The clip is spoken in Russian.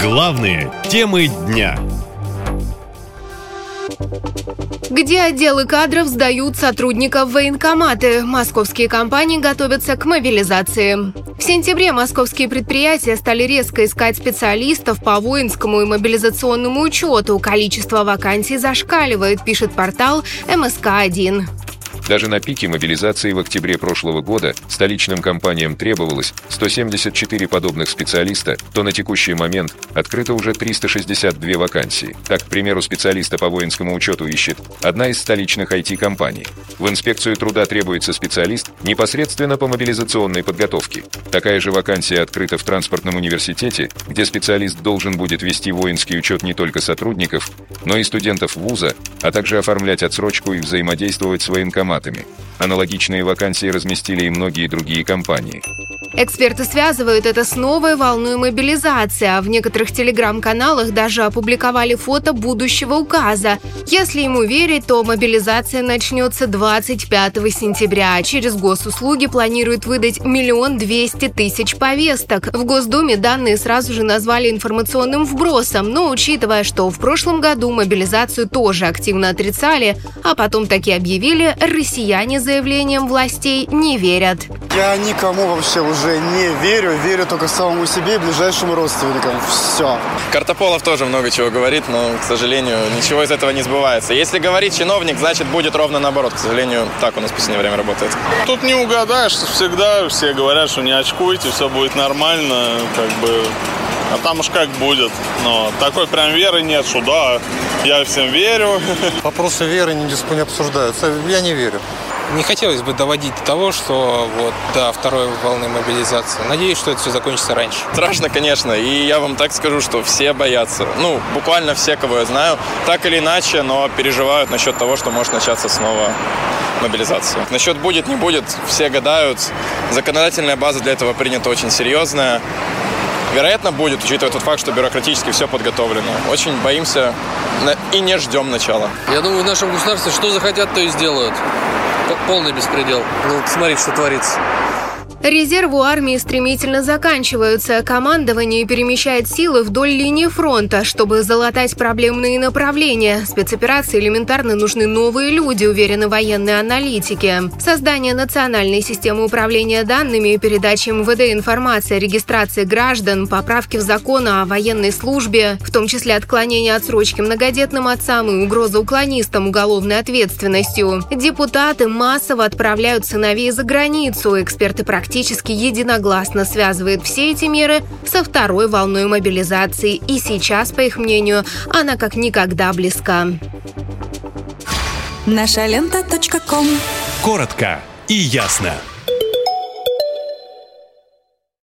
Главные темы дня. Где отделы кадров сдают сотрудников военкоматы? Московские компании готовятся к мобилизации. В сентябре московские предприятия стали резко искать специалистов по воинскому и мобилизационному учету. Количество вакансий зашкаливает, пишет портал МСК-1. Даже на пике мобилизации в октябре прошлого года столичным компаниям требовалось 174 подобных специалиста, то на текущий момент открыто уже 362 вакансии. Так, к примеру, специалиста по воинскому учету ищет одна из столичных IT-компаний. В инспекцию труда требуется специалист непосредственно по мобилизационной подготовке. Такая же вакансия открыта в транспортном университете, где специалист должен будет вести воинский учет не только сотрудников, но и студентов вуза, а также оформлять отсрочку и взаимодействовать с военкоматом форматами. Аналогичные вакансии разместили и многие другие компании. Эксперты связывают это с новой волной мобилизации, а в некоторых телеграм-каналах даже опубликовали фото будущего указа. Если ему верить, то мобилизация начнется 25 сентября. А через госуслуги планируют выдать миллион двести тысяч повесток. В Госдуме данные сразу же назвали информационным вбросом, но учитывая, что в прошлом году мобилизацию тоже активно отрицали, а потом таки объявили, россияне заявлениям властей не верят. Я никому вообще уже не верю. Верю только самому себе и ближайшим родственникам. Все. Картополов тоже много чего говорит, но, к сожалению, ничего из этого не сбывается. Если говорит чиновник, значит будет ровно наоборот. К сожалению, так у нас в последнее время работает. Тут не угадаешь. Всегда все говорят, что не очкуйте, все будет нормально. Как бы а там уж как будет. Но такой прям веры нет, что да, я всем верю. Вопросы веры не, не обсуждаются. Я не верю. Не хотелось бы доводить до того, что вот до второй волны мобилизации. Надеюсь, что это все закончится раньше. Страшно, конечно, и я вам так скажу, что все боятся. Ну, буквально все, кого я знаю, так или иначе, но переживают насчет того, что может начаться снова мобилизация. Насчет будет, не будет, все гадают. Законодательная база для этого принята очень серьезная. Вероятно, будет, учитывая тот факт, что бюрократически все подготовлено. Очень боимся и не ждем начала. Я думаю, в нашем государстве что захотят, то и сделают полный беспредел. Ну, смотри, что творится. Резервы у армии стремительно заканчиваются. Командование перемещает силы вдоль линии фронта, чтобы залатать проблемные направления. Спецоперации элементарно нужны новые люди, уверены военные аналитики. Создание национальной системы управления данными, передачи МВД информации о регистрации граждан, поправки в закон о военной службе, в том числе отклонение отсрочки многодетным отцам и угроза уклонистам уголовной ответственностью. Депутаты массово отправляют сыновей за границу. Эксперты практически практически единогласно связывает все эти меры со второй волной мобилизации. И сейчас, по их мнению, она как никогда близка. Наша лента. Коротко и ясно.